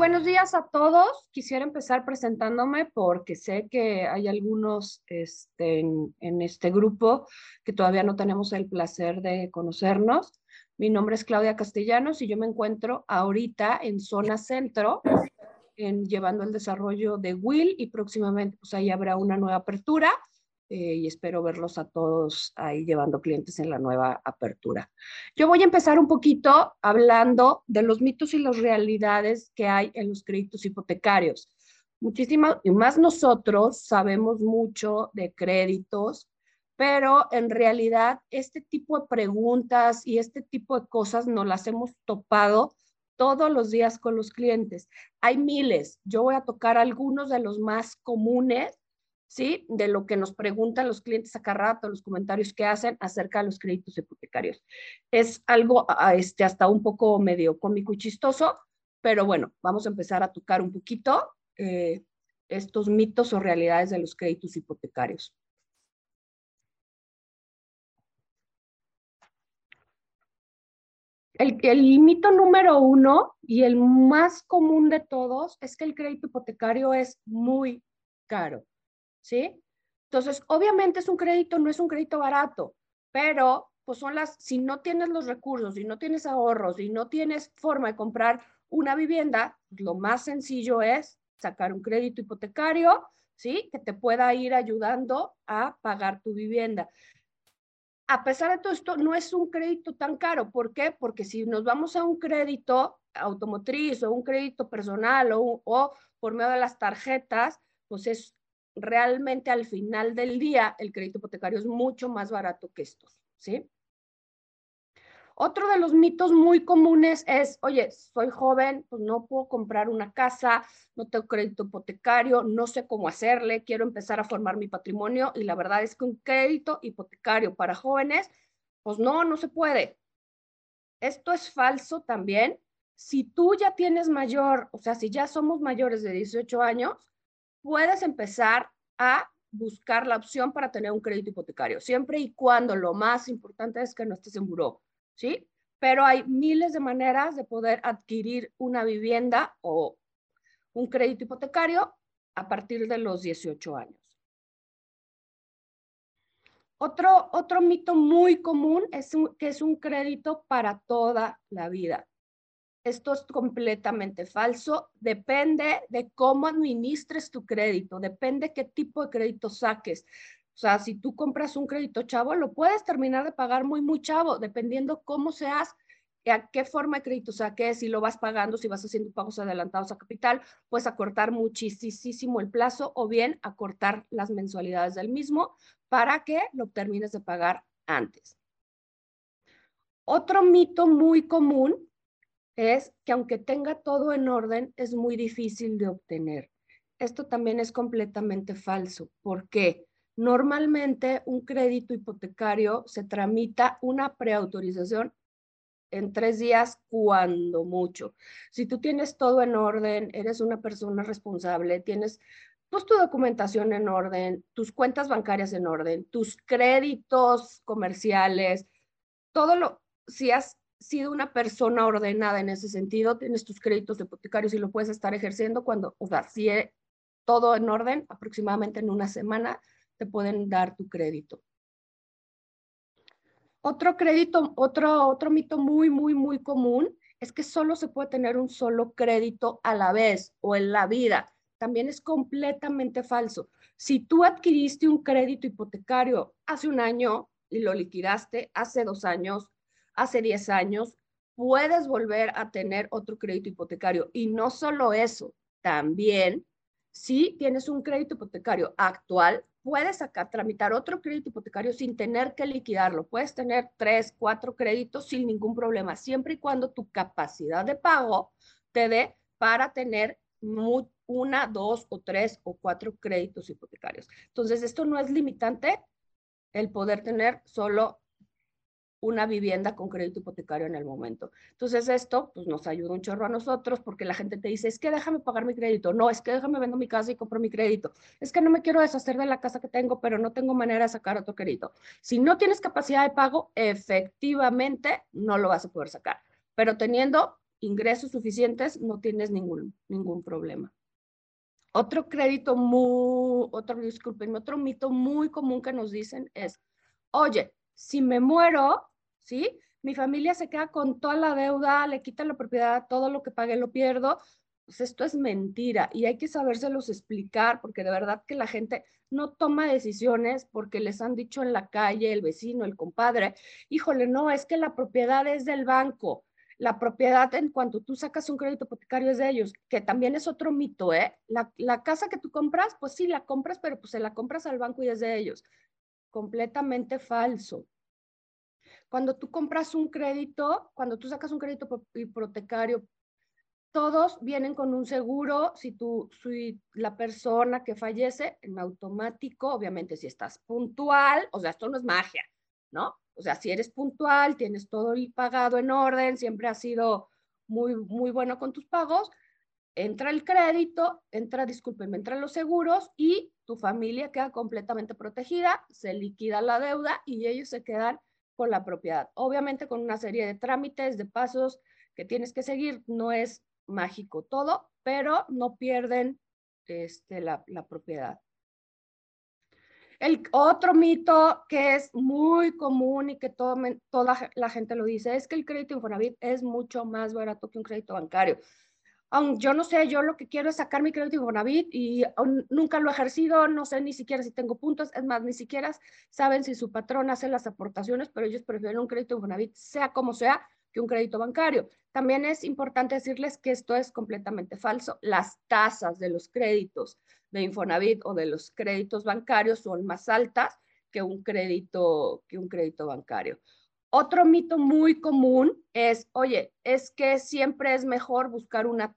buenos días a todos. Quisiera empezar presentándome porque sé que hay algunos este, en, este grupo que todavía no tenemos el placer de conocernos. Mi nombre es Claudia Castellanos y yo me encuentro ahorita en zona centro, en, llevando el desarrollo de Will y próximamente pues ahí habrá una nueva apertura eh, y espero verlos a todos ahí llevando clientes en la nueva apertura. Yo voy a empezar un poquito hablando de los mitos y las realidades que hay en los créditos hipotecarios. Muchísimas, y más nosotros sabemos mucho de créditos, pero en realidad este tipo de preguntas y este tipo de cosas no las hemos topado todos los días con los clientes. Hay miles, yo voy a tocar algunos de los más comunes ¿sí? De lo que nos preguntan los clientes acá rato, los comentarios que hacen acerca de los créditos hipotecarios. Es algo este, hasta un poco medio cómico y chistoso, pero bueno, vamos a empezar a tocar un poquito eh, estos mitos o realidades de los créditos hipotecarios. El, el, mito número uno y el más común de todos es que el crédito hipotecario es muy caro. ¿Sí? Entonces, obviamente es un crédito, no es un crédito barato, pero pues son las, si no tienes los recursos, si no tienes ahorros, si no tienes forma de comprar una vivienda, lo más sencillo es sacar un crédito hipotecario, ¿sí? Que te pueda ir ayudando a pagar tu vivienda. A pesar de todo esto, no es un crédito tan caro. ¿Por qué? Porque si nos vamos a un crédito automotriz o un crédito personal o, o por medio de las tarjetas, pues es realmente al final del día el crédito hipotecario es mucho más barato que estos, ¿sí? Otro de los mitos muy comunes es, oye, soy joven, pues no puedo comprar una casa, no tengo crédito hipotecario, no sé cómo hacerle, quiero empezar a formar mi patrimonio y la verdad es que un crédito hipotecario para jóvenes, pues no, no se puede. Esto es falso también. Si tú ya tienes mayor, o sea, si ya somos mayores de 18 años, puedes empezar a buscar la opción para tener un crédito hipotecario, siempre y cuando lo más importante es que no estés en buró, ¿sí? Pero hay miles de maneras de poder adquirir una vivienda o un crédito hipotecario a partir de los 18 años. Otro, otro mito muy común es que es un crédito para toda la vida. Esto es completamente falso. Depende de cómo administres tu crédito, depende qué tipo de crédito saques. O sea, si tú compras un crédito chavo, lo puedes terminar de pagar muy, muy chavo, dependiendo cómo seas, a qué forma de crédito saques, si lo vas pagando, si vas haciendo pagos adelantados a capital, puedes acortar muchísimo el plazo o bien acortar las mensualidades del mismo para que lo termines de pagar antes. Otro mito muy común es que aunque tenga todo en orden, es muy difícil de obtener. Esto también es completamente falso. ¿Por qué? Normalmente un crédito hipotecario se tramita una preautorización en tres días cuando mucho. Si tú tienes todo en orden, eres una persona responsable, tienes pues, tu documentación en orden, tus cuentas bancarias en orden, tus créditos comerciales, todo lo, si has sido una persona ordenada en ese sentido, tienes tus créditos hipotecarios y lo puedes estar ejerciendo cuando, o sea, si es todo en orden, aproximadamente en una semana te pueden dar tu crédito. Otro crédito, otro, otro mito muy, muy, muy común es que solo se puede tener un solo crédito a la vez o en la vida. También es completamente falso. Si tú adquiriste un crédito hipotecario hace un año y lo liquidaste hace dos años, hace 10 años, puedes volver a tener otro crédito hipotecario. Y no solo eso, también si tienes un crédito hipotecario actual, puedes sacar, tramitar otro crédito hipotecario sin tener que liquidarlo. Puedes tener tres, cuatro créditos sin ningún problema, siempre y cuando tu capacidad de pago te dé para tener una, dos o tres o cuatro créditos hipotecarios. Entonces, esto no es limitante el poder tener solo una vivienda con crédito hipotecario en el momento. Entonces esto pues nos ayuda un chorro a nosotros porque la gente te dice, es que déjame pagar mi crédito, no, es que déjame vendo mi casa y compro mi crédito, es que no me quiero deshacer de la casa que tengo, pero no tengo manera de sacar otro crédito. Si no tienes capacidad de pago, efectivamente no lo vas a poder sacar, pero teniendo ingresos suficientes, no tienes ningún, ningún problema. Otro crédito muy, otro, disculpen, otro mito muy común que nos dicen es, oye, si me muero, ¿sí? Mi familia se queda con toda la deuda, le quitan la propiedad, todo lo que pague lo pierdo. Pues esto es mentira y hay que sabérselos explicar porque de verdad que la gente no toma decisiones porque les han dicho en la calle, el vecino, el compadre, híjole, no, es que la propiedad es del banco. La propiedad en cuanto tú sacas un crédito hipotecario es de ellos, que también es otro mito, ¿eh? La, la casa que tú compras, pues sí, la compras, pero pues se la compras al banco y es de ellos. Completamente falso. Cuando tú compras un crédito, cuando tú sacas un crédito hipotecario, todos vienen con un seguro. Si, tú, si la persona que fallece, en automático, obviamente si estás puntual, o sea, esto no es magia, ¿no? O sea, si eres puntual, tienes todo pagado en orden, siempre has sido muy, muy bueno con tus pagos, entra el crédito, entra, discúlpenme, entran los seguros y tu familia queda completamente protegida, se liquida la deuda y ellos se quedan con la propiedad. Obviamente con una serie de trámites, de pasos que tienes que seguir, no es mágico todo, pero no pierden este, la, la propiedad. El otro mito que es muy común y que todo, toda la gente lo dice es que el crédito Infonavit es mucho más barato que un crédito bancario yo no sé, yo lo que quiero es sacar mi crédito Infonavit y nunca lo he ejercido, no sé ni siquiera si tengo puntos, es más, ni siquiera saben si su patrón hace las aportaciones, pero ellos prefieren un crédito Infonavit, sea como sea, que un crédito bancario. También es importante decirles que esto es completamente falso. Las tasas de los créditos de Infonavit o de los créditos bancarios son más altas que un crédito, que un crédito bancario. Otro mito muy común es, oye, es que siempre es mejor buscar una,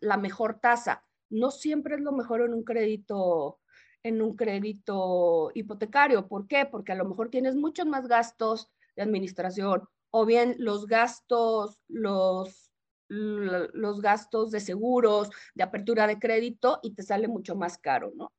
la mejor tasa. No siempre es lo mejor en un crédito en un crédito hipotecario. ¿Por qué? Porque a lo mejor tienes muchos más gastos de administración o bien los gastos, los, los gastos de seguros, de apertura de crédito y te sale mucho más caro, ¿no?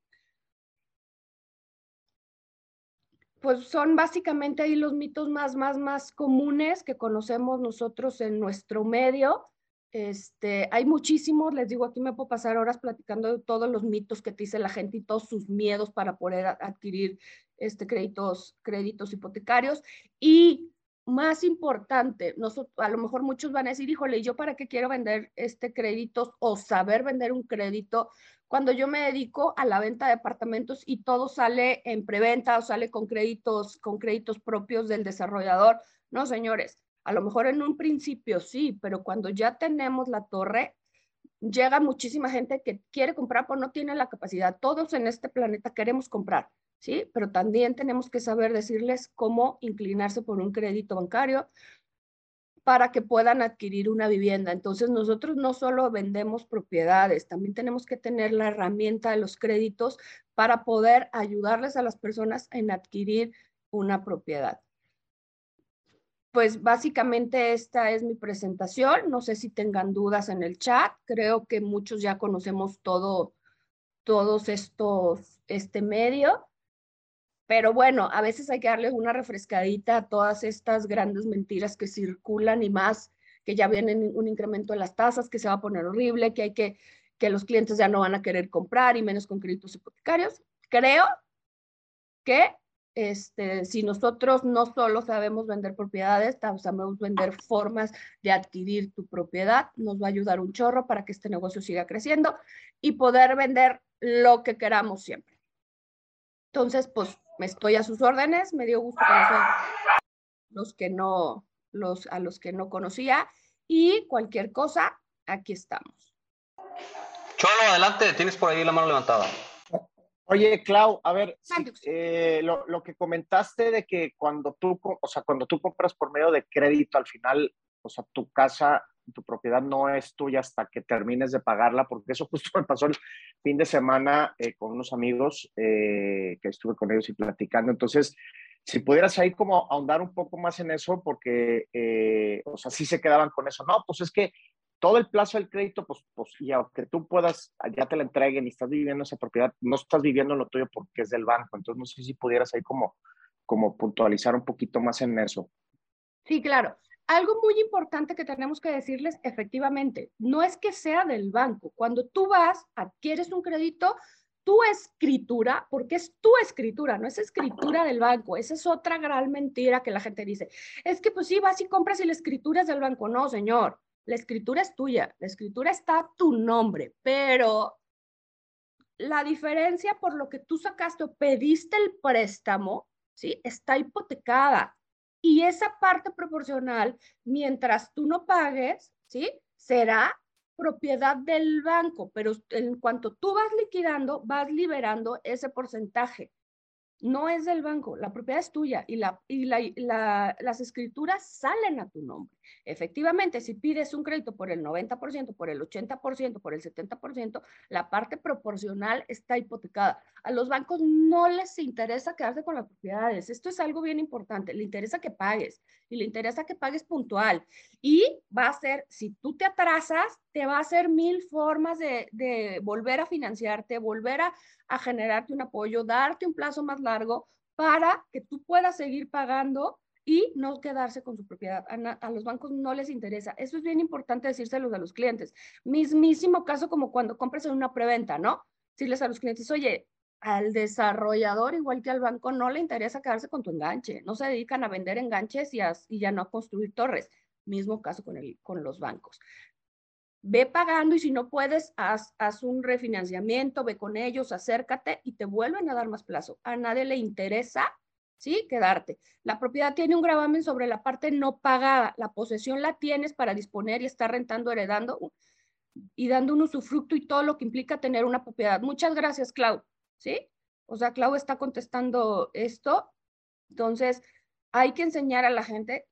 Pues son básicamente ahí los mitos más, más, más comunes que conocemos nosotros en nuestro medio. Este, hay muchísimos, les digo, aquí me puedo pasar horas platicando de todos los mitos que te dice la gente y todos sus miedos para poder adquirir este, créditos, créditos hipotecarios. Y más importante, nosotros, a lo mejor muchos van a decir, híjole, ¿yo para qué quiero vender este crédito o saber vender un crédito? cuando yo me dedico a la venta de apartamentos y todo sale en preventa o sale con créditos, con créditos propios del desarrollador. No, señores, a lo mejor en un principio sí, pero cuando ya tenemos la torre, llega muchísima gente que quiere comprar, pero no tiene la capacidad. Todos en este planeta queremos comprar, ¿sí? Pero también tenemos que saber decirles cómo inclinarse por un crédito bancario, para que puedan adquirir una vivienda. Entonces, nosotros no solo vendemos propiedades, también tenemos que tener la herramienta de los créditos para poder ayudarles a las personas en adquirir una propiedad. Pues básicamente esta es mi presentación. No sé si tengan dudas en el chat. Creo que muchos ya conocemos todo, todos estos, este medio. Pero bueno, a veces hay que darle una refrescadita a todas estas grandes mentiras que circulan y más que ya vienen un incremento de las tasas, que se va a poner horrible, que hay que, que los clientes ya no van a querer comprar y menos con créditos hipotecarios. Creo que este, si nosotros no solo sabemos vender propiedades, sabemos vender formas de adquirir tu propiedad, nos va a ayudar un chorro para que este negocio siga creciendo y poder vender lo que queramos siempre. Entonces, pues estoy a sus órdenes, me dio gusto conocer los que no, los, a los que no conocía y cualquier cosa, aquí estamos. Cholo, adelante, tienes por ahí la mano levantada. Oye, Clau, a ver, eh, lo, lo, que comentaste de que cuando tú, o sea, cuando tú compras por medio de crédito, al final, o sea, tu casa tu propiedad no es tuya hasta que termines de pagarla, porque eso justo me pasó el fin de semana eh, con unos amigos eh, que estuve con ellos y platicando. Entonces, si pudieras ahí como ahondar un poco más en eso, porque, eh, o sea, sí se quedaban con eso. No, pues es que todo el plazo del crédito, pues, pues, y aunque tú puedas, ya te la entreguen y estás viviendo esa propiedad, no estás viviendo lo tuyo porque es del banco. Entonces, no sé si pudieras ahí como, como puntualizar un poquito más en eso. Sí, claro. Algo muy importante que tenemos que decirles, efectivamente, no es que sea del banco. Cuando tú vas, adquieres un crédito, tu escritura, porque es tu escritura, no es escritura del banco. Esa es otra gran mentira que la gente dice. Es que pues sí, vas y compras y la escritura es del banco. No, señor, la escritura es tuya, la escritura está a tu nombre, pero la diferencia por lo que tú sacaste o pediste el préstamo, ¿sí? Está hipotecada. Y esa parte proporcional, mientras tú no pagues, ¿sí? Será propiedad del banco, pero en cuanto tú vas liquidando, vas liberando ese porcentaje no es del banco, la propiedad es tuya y, la, y la, las escrituras salen a tu nombre. Efectivamente, si pides un crédito por el 90%, por el 80%, por el 70%, la parte proporcional está hipotecada. A los bancos no les interesa quedarse con las propiedades. Esto es algo bien importante. Le interesa que pagues y le interesa que pagues puntual. Y va a ser, si tú te atrasas, te va a hacer mil formas de, de volver a financiarte, volver a, a generarte un apoyo, darte un plazo más largo para que tú puedas seguir pagando y no quedarse con su propiedad. A, los bancos no les interesa. Eso es bien importante decírselo a los clientes. Mismísimo caso como cuando compras en una preventa, ¿no? Decirles a los clientes, oye, al desarrollador, igual que al banco, no le interesa quedarse con tu enganche. No se dedican a vender enganches y, y ya no a construir torres. Mismo caso con, el, con los bancos ve pagando y si no puedes, haz, haz, un refinanciamiento, ve con ellos, acércate y te vuelven a dar más plazo. A nadie le interesa, ¿sí? Quedarte. La propiedad tiene un gravamen sobre la parte no pagada. La posesión la tienes para disponer y estar rentando, heredando y dando un usufructo y todo lo que implica tener una propiedad. Muchas gracias, Clau, ¿sí? O sea, Clau está contestando esto. Entonces, hay que enseñar a la gente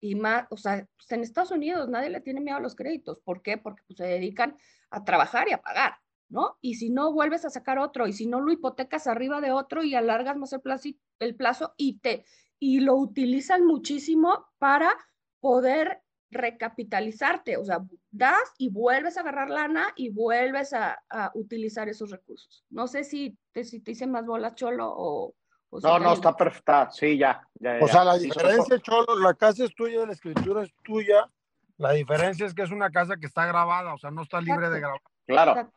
y más, o sea, pues en Estados Unidos nadie le tiene miedo a los créditos. ¿Por qué? Porque pues, se dedican a trabajar y a pagar, ¿no? Y si no, vuelves a sacar otro, y si no, lo hipotecas arriba de otro y alargas más el plazo, el plazo y, te, y lo utilizan muchísimo para poder recapitalizarte, o sea, das y vuelves a agarrar lana y vuelves a, a utilizar esos recursos. No sé si te, si te hice más bolas, Cholo, o, no, no, está perfecta. Sí, ya. o sea, la diferencia, Cholo, la casa es tuya, la escritura es tuya. La diferencia es que es una casa que está grabada, o sea, no está libre de grabar. Claro.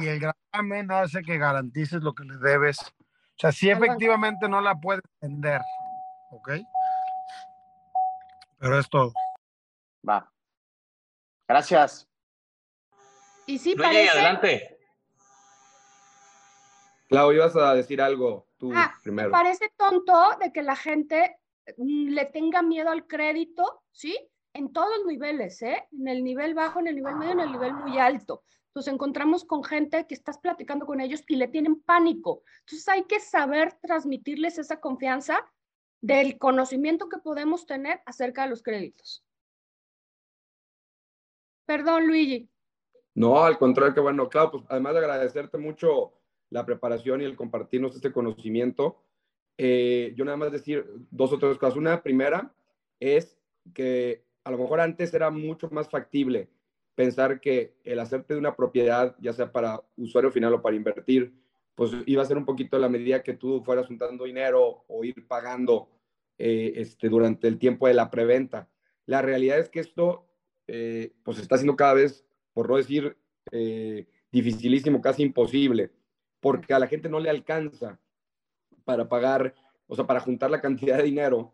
Y el gravamen hace que garantices lo que le debes. O sea, sí efectivamente no la puedes vender, ¿ok? Pero es todo. Va. Gracias. Y sí, parece... adelante. Clau, ibas a decir algo tú ah, primero. parece tonto de que la gente mm, le tenga miedo al crédito, ¿sí? En todos los niveles, ¿eh? En el nivel bajo, en el nivel medio, en el nivel muy alto. Entonces encontramos con gente que estás platicando con ellos y le tienen pánico. Entonces hay que saber transmitirles esa confianza del conocimiento que podemos tener acerca de los créditos. Perdón, Luigi. No, al contrario, que bueno, claro, pues además de agradecerte mucho la preparación y el compartirnos este conocimiento. Eh, yo nada más decir dos o tres cosas. Una primera es que a lo mejor antes era mucho más factible pensar que el hacerte de una propiedad, ya sea para usuario final o para invertir, pues iba a ser un poquito la medida que tú fueras juntando dinero o ir pagando eh, este, durante el tiempo de la preventa. La realidad es que esto eh, pues está siendo cada vez, por no decir dificilísimo, casi imposible porque a la gente no le alcanza para pagar, o sea, para juntar la cantidad de dinero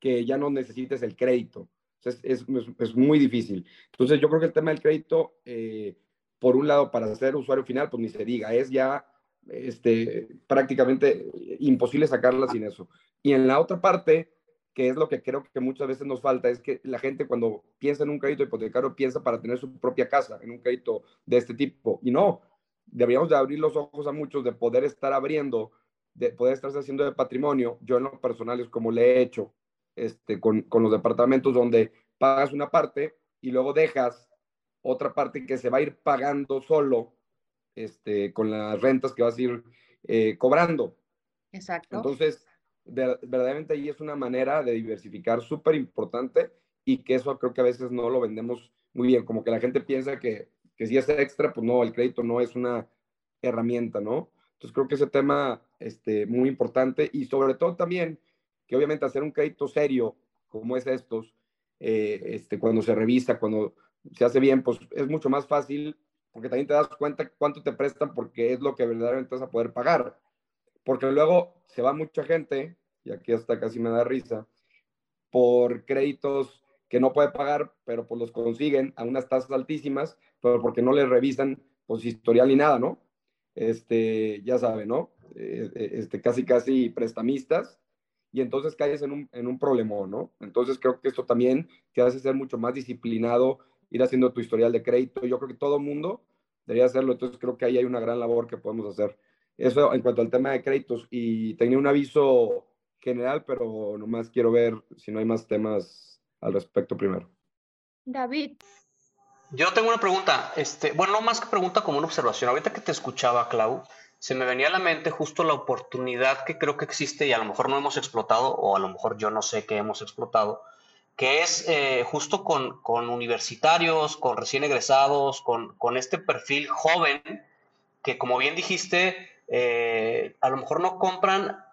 que ya no necesites el crédito. es, es, es, muy difícil. Entonces, yo creo que el tema del crédito, eh, por un lado, para ser usuario final, pues ni se diga, es ya este, prácticamente imposible sacarla sin eso. Y en la otra parte, que es lo que creo que muchas veces nos falta, es que la gente cuando piensa en un crédito hipotecario piensa para tener su propia casa, en un crédito de este tipo. Y no, deberíamos de abrir los ojos a muchos de poder estar abriendo, de poder estarse haciendo de patrimonio. Yo en lo personal es como le he hecho este, con, con los departamentos donde pagas una parte y luego dejas otra parte que se va a ir pagando solo este, con las rentas que vas a ir eh, cobrando. Exacto. Entonces, verdaderamente ahí es una manera de diversificar súper importante y que eso creo que a veces no lo vendemos muy bien, como que la gente piensa que que si es extra, pues no, el crédito no es una herramienta, ¿no? Entonces creo que ese tema este, muy importante y sobre todo también que obviamente hacer un crédito serio como es estos, eh, este, cuando se revisa, cuando se hace bien, pues es mucho más fácil porque también te das cuenta cuánto te prestan porque es lo que verdaderamente vas a poder pagar. Porque luego se va mucha gente, y aquí hasta casi me da risa, por créditos que no puede pagar, pero pues los consiguen a unas tasas altísimas, pero porque no les revisan pues historial ni nada, ¿no? Este, ya sabe, ¿no? Eh, eh, este, casi, casi prestamistas, y entonces caes en un, en un problemón, ¿no? Entonces creo que esto también te hace ser mucho más disciplinado, ir haciendo tu historial de crédito. Yo creo que todo mundo debería hacerlo, entonces creo que ahí hay una gran labor que podemos hacer. Eso en cuanto al tema de créditos. Y tenía un aviso general, pero nomás quiero ver si no hay más temas al respecto primero. David. Yo tengo una pregunta, este, bueno, no más que pregunta como una observación. Ahorita que te escuchaba, Clau, se me venía a la mente justo la oportunidad que creo que existe y a lo mejor no hemos explotado, o a lo mejor yo no sé que hemos explotado, que es eh, justo con, con, universitarios, con recién egresados, con, con, este perfil joven, que como bien dijiste, eh, a lo mejor no compran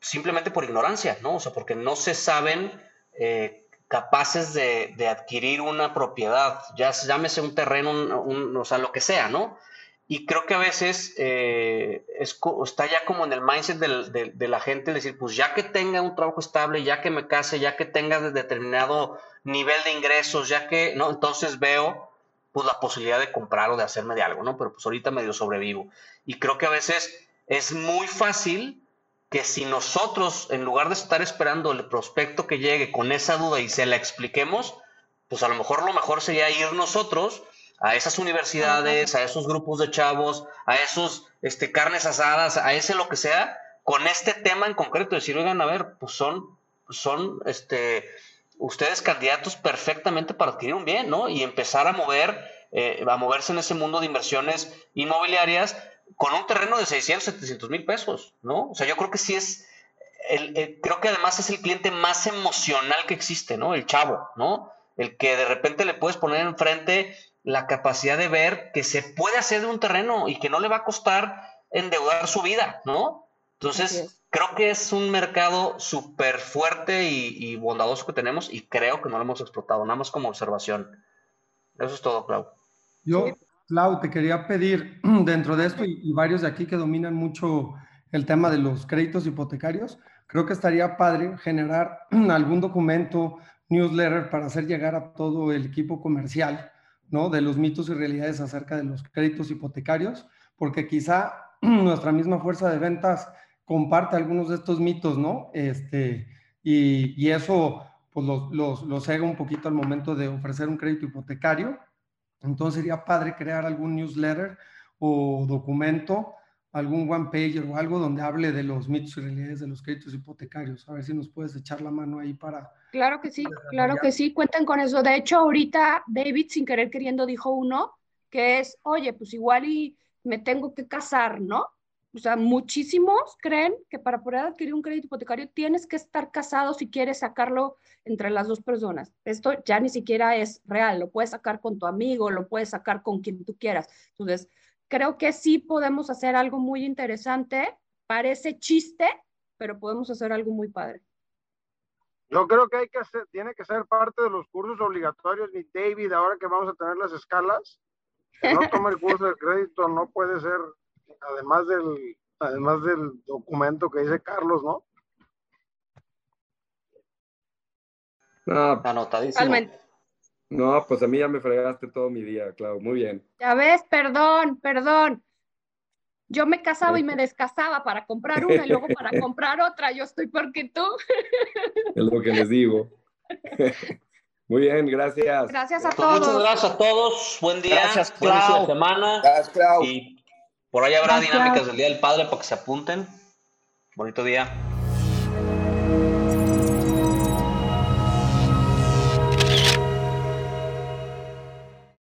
simplemente por ignorancia, ¿no? O sea, porque no se saben eh, capaces de, de, adquirir una propiedad, ya llámese un terreno, un, o sea, lo que sea, ¿no? Y creo que a veces eh, está ya como en el mindset de, la gente, decir, pues ya que tenga un trabajo estable, ya que me case, ya que tenga determinado nivel de ingresos, ya que, ¿no? Entonces veo pues la posibilidad de comprar o de hacerme de algo, ¿no? Pero pues ahorita medio sobrevivo. Y creo que a veces es muy fácil que si nosotros, en lugar de estar esperando el prospecto que llegue con esa duda y se la expliquemos, pues a lo mejor lo mejor sería ir nosotros a esas universidades, a esos grupos de chavos, a esos este, carnes asadas, a ese lo que sea, con este tema en concreto, decir, oigan, a ver, pues son, son este, ustedes candidatos perfectamente para adquirir un bien, ¿no? Y empezar a mover, eh, a moverse en ese mundo de inversiones inmobiliarias con un terreno de 600, 700 mil pesos, ¿no? O sea, yo creo que sí es, el, creo que además es el cliente más emocional que existe, ¿no? El chavo, ¿no? El que de repente le puedes poner enfrente la capacidad de ver que se puede hacer de un terreno y que no le va a costar endeudar su vida, ¿no? Entonces, creo que es un mercado súper fuerte y, bondadoso que tenemos y creo que no lo hemos explotado, nada más como observación. Eso es todo, Clau. Yo, Clau, te quería pedir, dentro de esto y, varios de aquí que dominan mucho el tema de los créditos hipotecarios, creo que estaría padre generar algún documento, newsletter para hacer llegar a todo el equipo comercial ¿no? De los mitos y realidades acerca de los créditos hipotecarios, porque quizá nuestra misma fuerza de ventas comparte algunos de estos mitos, ¿no? Este, y, y eso pues los, los, los un poquito al momento de ofrecer un crédito hipotecario. Entonces sería padre crear algún newsletter o documento, algún one pager o algo donde hable de los mitos y realidades de los créditos hipotecarios. A ver si nos puedes echar la mano ahí para, Claro que sí, claro que sí, cuenten con eso. De hecho, ahorita David, sin querer queriendo, dijo uno que es, oye, pues igual y me tengo que casar, ¿no? O sea, muchísimos creen que para poder adquirir un crédito hipotecario tienes que estar casado si quieres sacarlo entre las dos personas. Esto ya ni siquiera es real, lo puedes sacar con tu amigo, lo puedes sacar con quien tú quieras. Entonces, creo que sí podemos hacer algo muy interesante. Parece chiste, pero podemos hacer algo muy padre. Yo creo que hay que hacer, tiene que ser parte de los cursos obligatorios, mi David, ahora que vamos a tener las escalas. No tome el curso de crédito no puede ser, además del, además del documento que dice Carlos, ¿no? No, anotadísimo. No, pues a mí ya me fregaste todo mi día, Clau. Muy bien. Ya ves, perdón, perdón. Yo me casaba y me descasaba para comprar una y luego para comprar otra. Yo estoy porque tú. Es lo que les digo. Muy bien, gracias. Gracias a pues todos. Muchas gracias a todos. Buen día. Gracias, Buen inicio de Clau. semana. Gracias, Clau. Y por ahí habrá Gracias. dinámicas del Día del Padre para que se apunten. Bonito día.